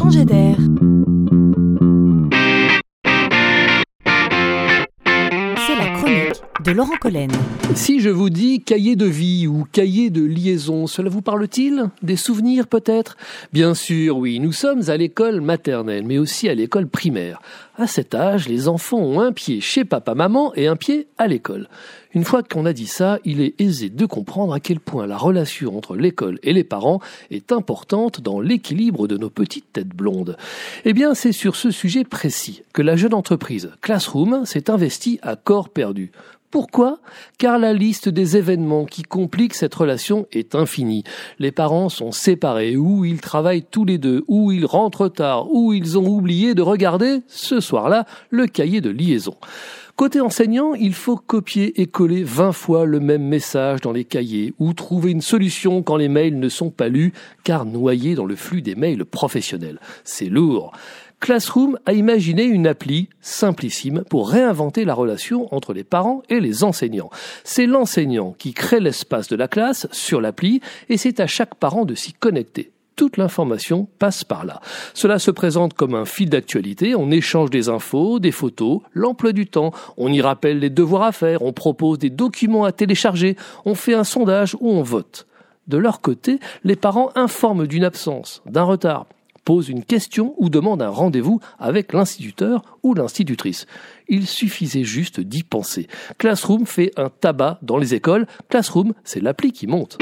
changer d'air. C'est la chronique de Laurent Collen. Si je vous dis cahier de vie ou cahier de liaison, cela vous parle-t-il? Des souvenirs peut-être? Bien sûr, oui, nous sommes à l'école maternelle, mais aussi à l'école primaire. À cet âge, les enfants ont un pied chez papa-maman et un pied à l'école. Une fois qu'on a dit ça, il est aisé de comprendre à quel point la relation entre l'école et les parents est importante dans l'équilibre de nos petites têtes blondes. Eh bien, c'est sur ce sujet précis que la jeune entreprise Classroom s'est investie à corps perdu. Pourquoi? Car la liste des événements qui compliquent cette relation est infinie. Les parents sont séparés, ou ils travaillent tous les deux, ou ils rentrent tard, ou ils ont oublié de regarder, ce soir-là, le cahier de liaison. Côté enseignant, il faut copier et coller 20 fois le même message dans les cahiers ou trouver une solution quand les mails ne sont pas lus car noyés dans le flux des mails professionnels. C'est lourd. Classroom a imaginé une appli simplissime pour réinventer la relation entre les parents et les enseignants. C'est l'enseignant qui crée l'espace de la classe sur l'appli et c'est à chaque parent de s'y connecter toute l'information passe par là. Cela se présente comme un fil d'actualité, on échange des infos, des photos, l'emploi du temps, on y rappelle les devoirs à faire, on propose des documents à télécharger, on fait un sondage ou on vote. De leur côté, les parents informent d'une absence, d'un retard, pose une question ou demande un rendez-vous avec l'instituteur ou l'institutrice. Il suffisait juste d'y penser. Classroom fait un tabac dans les écoles. Classroom, c'est l'appli qui monte.